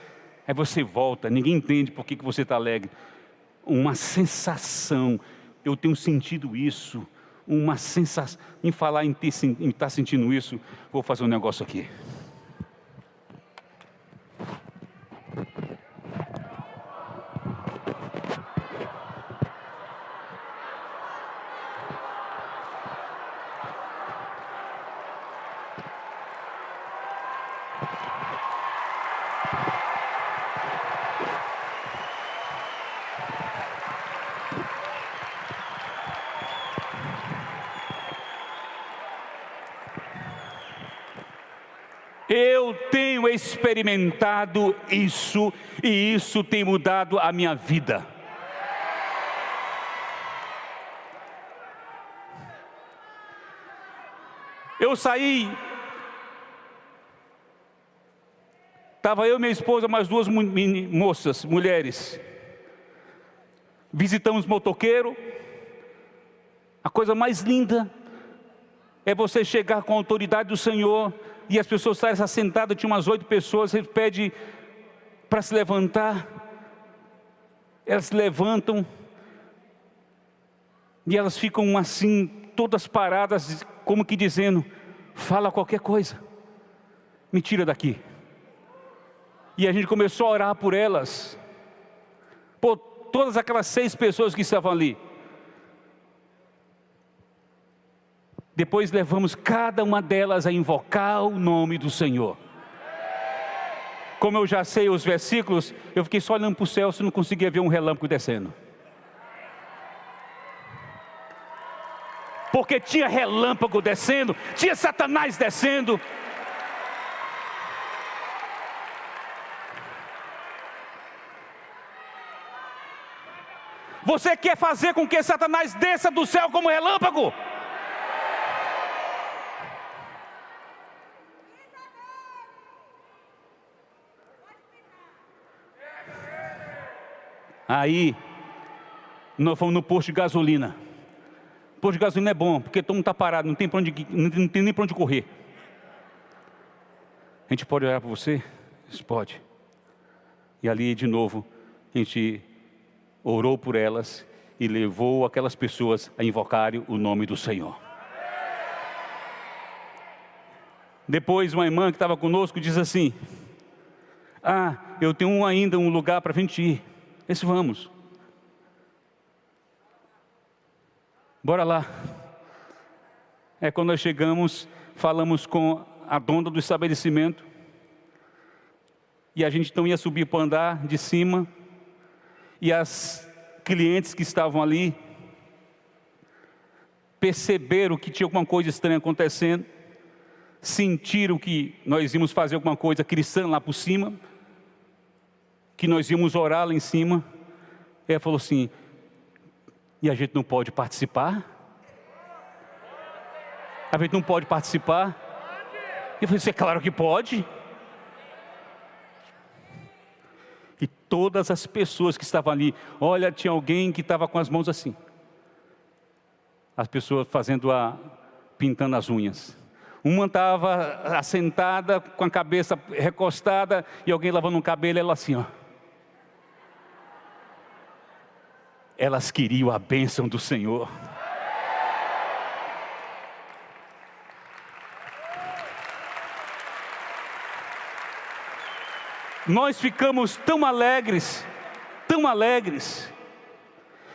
Speaker 1: aí você volta, ninguém entende por que, que você está alegre. Uma sensação, eu tenho sentido isso, uma sensação, em falar em estar tá sentindo isso, vou fazer um negócio aqui. Eu tenho experimentado isso e isso tem mudado a minha vida. Eu saí, estava eu, minha esposa, mais duas moças, mulheres. Visitamos motoqueiro. A coisa mais linda é você chegar com a autoridade do Senhor e as pessoas estarem sentadas, tinha umas oito pessoas, ele pede para se levantar, elas se levantam, e elas ficam assim, todas paradas, como que dizendo: fala qualquer coisa, me tira daqui. E a gente começou a orar por elas, por todas aquelas seis pessoas que estavam ali. Depois levamos cada uma delas a invocar o nome do Senhor. Como eu já sei os versículos, eu fiquei só olhando para o céu se não conseguia ver um relâmpago descendo. Porque tinha relâmpago descendo, tinha Satanás descendo. Você quer fazer com que Satanás desça do céu como relâmpago? Aí, nós fomos no posto de gasolina. O posto de gasolina é bom, porque todo mundo está parado, não tem, onde, não tem nem para onde correr. A gente pode olhar para você? Pode. E ali, de novo, a gente orou por elas e levou aquelas pessoas a invocarem o nome do Senhor. Depois, uma irmã que estava conosco diz assim: Ah, eu tenho ainda um lugar para a gente ir. Esse vamos. Bora lá. É quando nós chegamos, falamos com a dona do estabelecimento. E a gente então ia subir para o andar de cima. E as clientes que estavam ali perceberam que tinha alguma coisa estranha acontecendo. Sentiram que nós íamos fazer alguma coisa cristã lá por cima que nós íamos orar lá em cima. Ela falou assim: e a gente não pode participar? A gente não pode participar? Eu falei: é claro que pode. E todas as pessoas que estavam ali, olha, tinha alguém que estava com as mãos assim. As pessoas fazendo a. pintando as unhas. Uma estava assentada com a cabeça recostada e alguém lavando um cabelo, ela assim, ó. Elas queriam a bênção do Senhor. Nós ficamos tão alegres, tão alegres.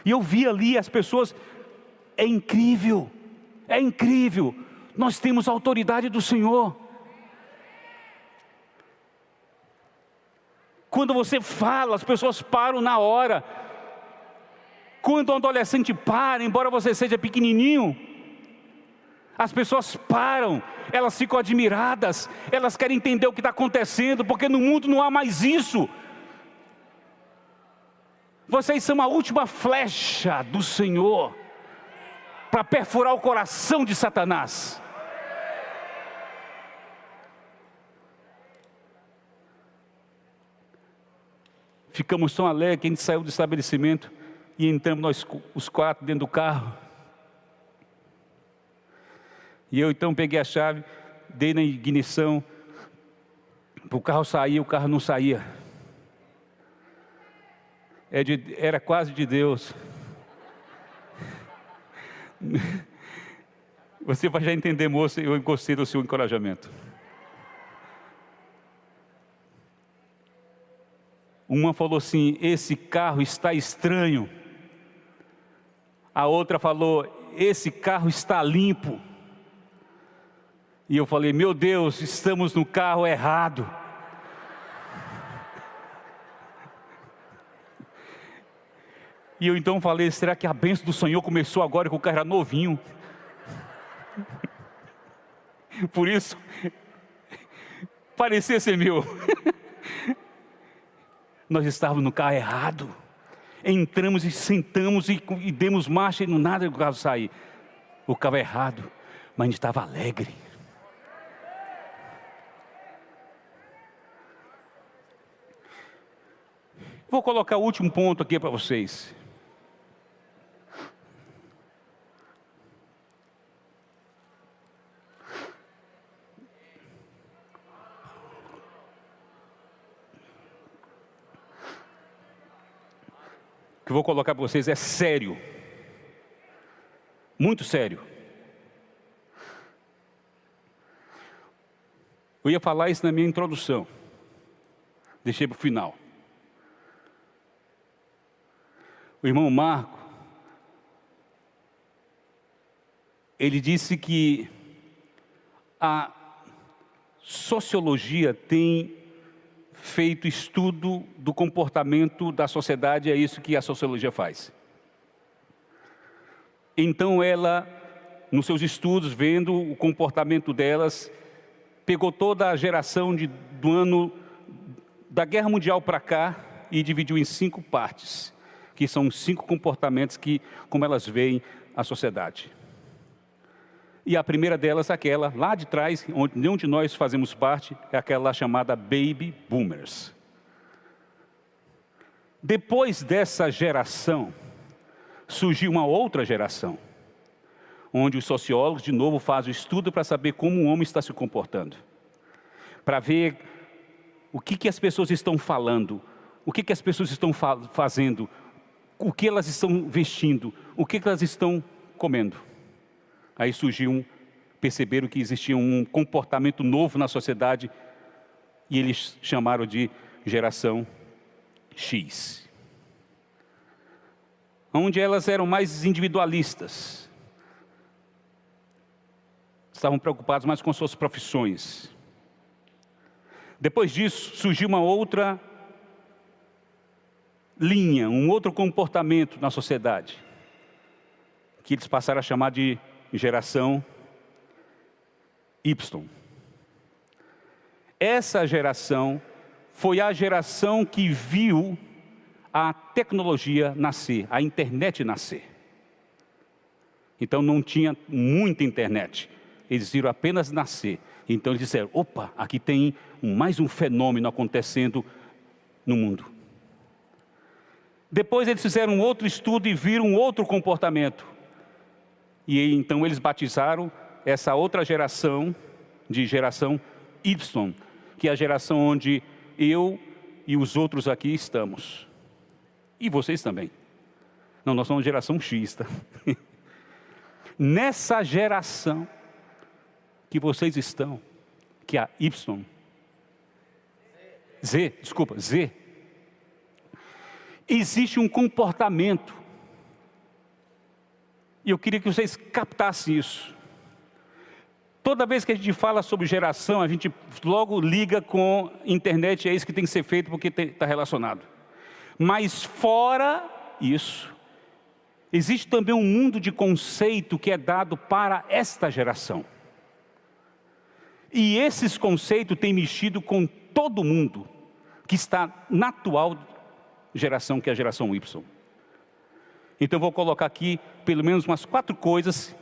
Speaker 1: E eu vi ali as pessoas, é incrível, é incrível. Nós temos a autoridade do Senhor. Quando você fala, as pessoas param na hora. Quando um adolescente para, embora você seja pequenininho, as pessoas param, elas ficam admiradas, elas querem entender o que está acontecendo, porque no mundo não há mais isso. Vocês são a última flecha do Senhor para perfurar o coração de Satanás. Ficamos tão alegres que a gente saiu do estabelecimento e entramos nós os quatro dentro do carro. E eu então peguei a chave, dei na ignição, para o carro sair, o carro não saía. É era quase de Deus. Você vai já entender, moça, eu gostei do seu encorajamento. Uma falou assim: esse carro está estranho. A outra falou: esse carro está limpo. E eu falei: meu Deus, estamos no carro errado. E eu então falei: será que a bênção do Senhor começou agora que o carro era novinho? Por isso, parecia ser meu. Nós estávamos no carro errado. Entramos e sentamos e, e demos marcha e não nada do carro sair. O carro errado, mas a gente estava alegre. Vou colocar o último ponto aqui para vocês. Que eu vou colocar para vocês é sério. Muito sério. Eu ia falar isso na minha introdução. Deixei para o final. O irmão Marco, ele disse que a sociologia tem feito estudo do comportamento da sociedade, é isso que a sociologia faz. Então ela, nos seus estudos, vendo o comportamento delas, pegou toda a geração de, do ano da Guerra Mundial para cá e dividiu em cinco partes, que são cinco comportamentos que, como elas veem a sociedade. E a primeira delas, aquela lá de trás, onde nenhum de nós fazemos parte, é aquela chamada Baby Boomers. Depois dessa geração, surgiu uma outra geração, onde os sociólogos de novo fazem o estudo para saber como o homem está se comportando, para ver o que, que as pessoas estão falando, o que, que as pessoas estão fa fazendo, o que elas estão vestindo, o que, que elas estão comendo. Aí surgiu um, perceberam que existia um comportamento novo na sociedade e eles chamaram de geração X. Onde elas eram mais individualistas. Estavam preocupados mais com suas profissões. Depois disso, surgiu uma outra linha, um outro comportamento na sociedade, que eles passaram a chamar de geração Y. Essa geração foi a geração que viu a tecnologia nascer, a internet nascer. Então não tinha muita internet, eles viram apenas nascer. Então eles disseram: opa, aqui tem mais um fenômeno acontecendo no mundo. Depois eles fizeram um outro estudo e viram um outro comportamento. E então eles batizaram essa outra geração de geração Y, que é a geração onde eu e os outros aqui estamos. E vocês também. Não, nós somos geração X, tá? Nessa geração que vocês estão, que é a Y, Z, desculpa, Z, existe um comportamento e eu queria que vocês captassem isso. Toda vez que a gente fala sobre geração, a gente logo liga com internet, é isso que tem que ser feito porque está relacionado. Mas fora isso, existe também um mundo de conceito que é dado para esta geração. E esses conceitos têm mexido com todo mundo que está na atual geração, que é a geração Y. Então vou colocar aqui pelo menos umas quatro coisas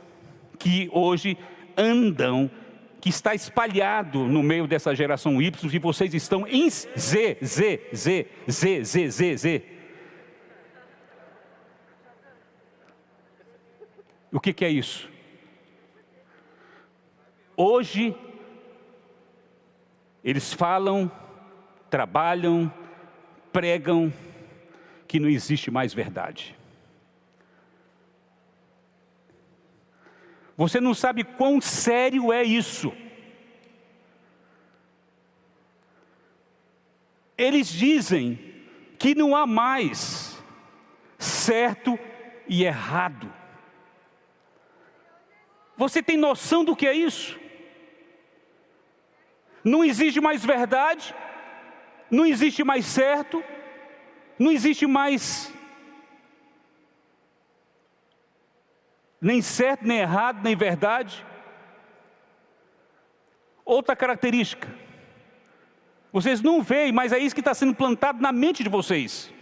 Speaker 1: que hoje andam, que está espalhado no meio dessa geração Y e vocês estão em Z, Z, Z, Z, Z, Z, Z. O que, que é isso? Hoje, eles falam, trabalham, pregam que não existe mais verdade. Você não sabe quão sério é isso. Eles dizem que não há mais certo e errado. Você tem noção do que é isso? Não existe mais verdade, não existe mais certo, não existe mais nem certo, nem errado, nem verdade. Outra característica, vocês não veem, mas é isso que está sendo plantado na mente de vocês.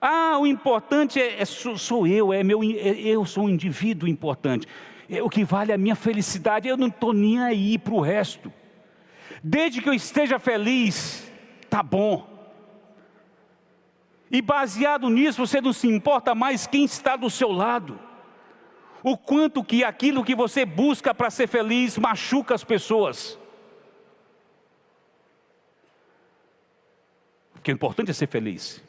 Speaker 1: Ah, o importante é, é sou, sou, eu, é meu, é, eu sou um indivíduo importante. É, o que vale é a minha felicidade, eu não estou nem aí para o resto. Desde que eu esteja feliz, tá bom. E baseado nisso, você não se importa mais quem está do seu lado o quanto que aquilo que você busca para ser feliz machuca as pessoas. Porque o importante é ser feliz.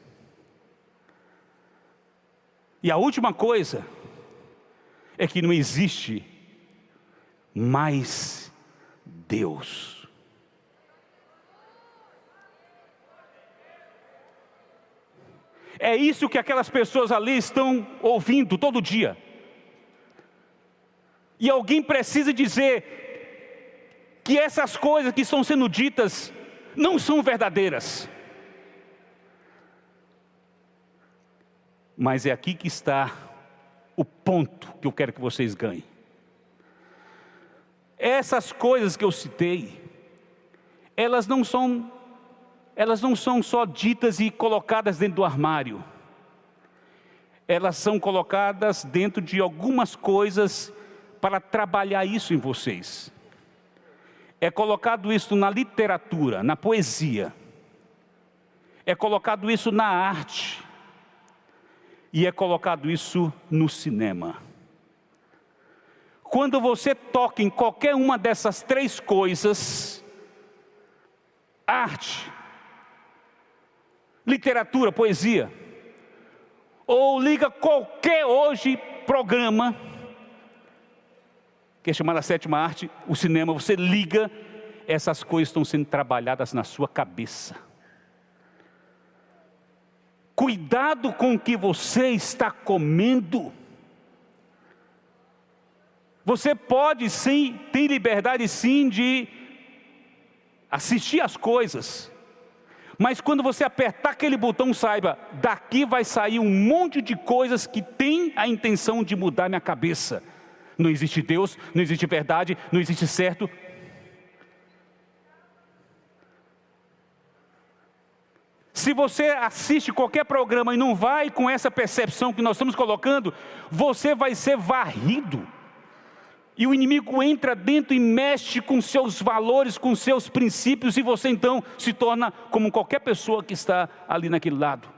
Speaker 1: E a última coisa é que não existe mais Deus. É isso que aquelas pessoas ali estão ouvindo todo dia. E alguém precisa dizer que essas coisas que estão sendo ditas não são verdadeiras. Mas é aqui que está o ponto que eu quero que vocês ganhem. Essas coisas que eu citei, elas não são elas não são só ditas e colocadas dentro do armário. Elas são colocadas dentro de algumas coisas para trabalhar isso em vocês. É colocado isso na literatura, na poesia. É colocado isso na arte. E é colocado isso no cinema. Quando você toca em qualquer uma dessas três coisas, arte, literatura, poesia, ou liga qualquer hoje programa, que é chamada sétima arte, o cinema, você liga, essas coisas estão sendo trabalhadas na sua cabeça. Cuidado com o que você está comendo. Você pode sim, tem liberdade sim de assistir as coisas, mas quando você apertar aquele botão, saiba, daqui vai sair um monte de coisas que tem a intenção de mudar minha cabeça. Não existe Deus, não existe verdade, não existe certo. Se você assiste qualquer programa e não vai com essa percepção que nós estamos colocando, você vai ser varrido. E o inimigo entra dentro e mexe com seus valores, com seus princípios, e você então se torna como qualquer pessoa que está ali naquele lado.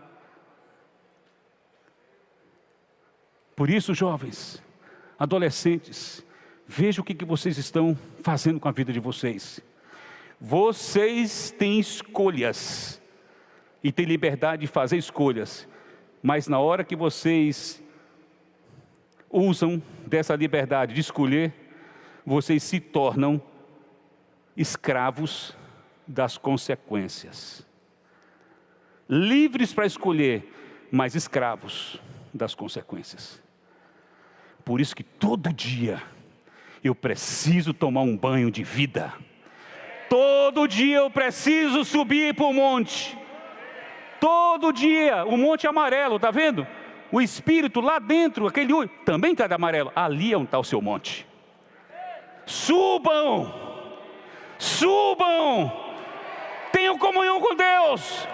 Speaker 1: Por isso, jovens, adolescentes, veja o que, que vocês estão fazendo com a vida de vocês. Vocês têm escolhas e têm liberdade de fazer escolhas, mas na hora que vocês usam dessa liberdade de escolher, vocês se tornam escravos das consequências. Livres para escolher, mas escravos das consequências. Por isso que todo dia eu preciso tomar um banho de vida. Todo dia eu preciso subir para o monte. Todo dia, o monte amarelo, tá vendo? O espírito lá dentro, aquele olho, também está de amarelo. Ali é onde está o seu monte. Subam, subam, tenham comunhão com Deus.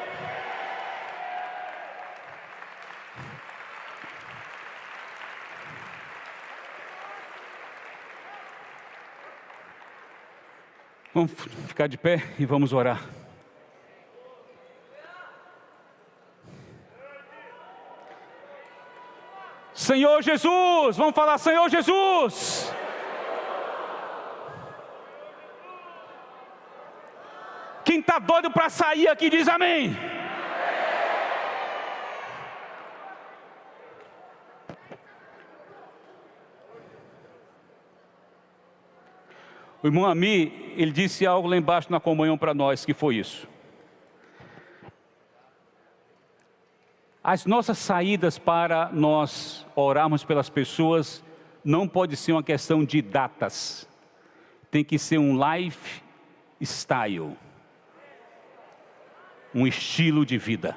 Speaker 1: Vamos ficar de pé e vamos orar. Senhor Jesus, vamos falar, Senhor Jesus. Quem está doido para sair aqui diz amém. O irmão Ami, ele disse algo lá embaixo na comunhão para nós, que foi isso. As nossas saídas para nós orarmos pelas pessoas não pode ser uma questão de datas. Tem que ser um lifestyle. Um estilo de vida.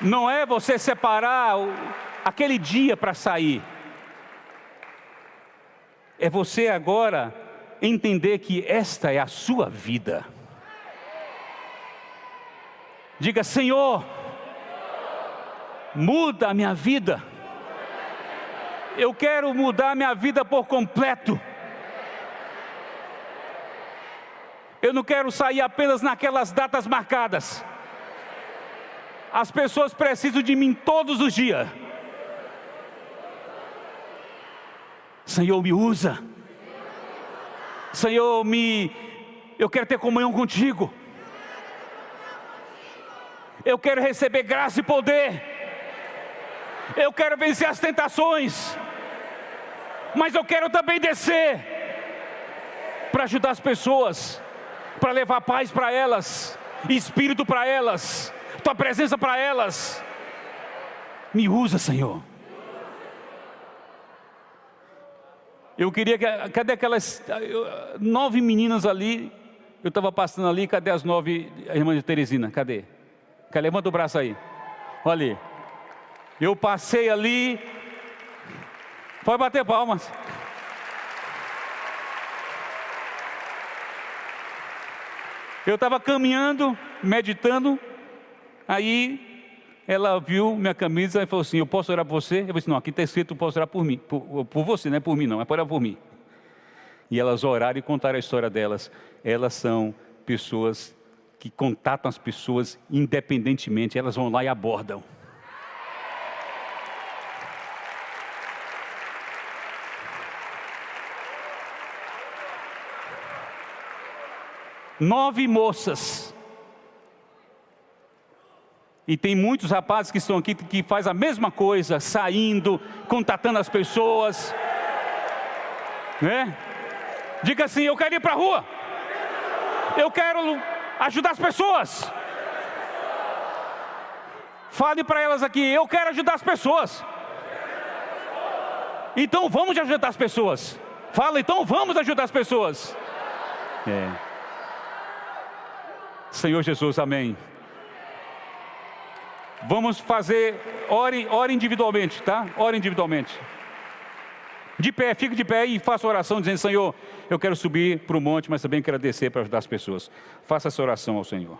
Speaker 1: Não é você separar aquele dia para sair é você agora entender que esta é a sua vida. Diga, Senhor, muda a minha vida. Eu quero mudar a minha vida por completo. Eu não quero sair apenas naquelas datas marcadas. As pessoas precisam de mim todos os dias. Senhor, me usa. Senhor, me eu quero ter comunhão contigo. Eu quero receber graça e poder. Eu quero vencer as tentações. Mas eu quero também descer para ajudar as pessoas, para levar paz para elas, espírito para elas, tua presença para elas. Me usa, Senhor. Eu queria que. Cadê aquelas nove meninas ali? Eu estava passando ali, cadê as nove irmãs de Teresina? Cadê? Levanta o braço aí. Olha ali. Eu passei ali. Pode bater palmas. Eu estava caminhando, meditando, aí ela viu minha camisa e falou assim: Eu posso orar por você? Eu disse: Não, aqui está escrito: Posso orar por mim, por, por você, não é por mim, não, é para orar por mim. E elas oraram e contaram a história delas. Elas são pessoas que contatam as pessoas independentemente, elas vão lá e abordam. Nove moças e tem muitos rapazes que estão aqui que faz a mesma coisa, saindo, contatando as pessoas. Né? Diga assim: eu quero ir para a rua. Eu quero ajudar as pessoas. Fale para elas aqui: eu quero ajudar as pessoas. Então vamos ajudar as pessoas. Fala, então vamos ajudar as pessoas. É. Senhor Jesus, amém. Vamos fazer, ore, ore individualmente, tá? Ore individualmente. De pé, fique de pé e faça oração dizendo: Senhor, eu quero subir para o monte, mas também quero descer para ajudar as pessoas. Faça essa oração ao Senhor.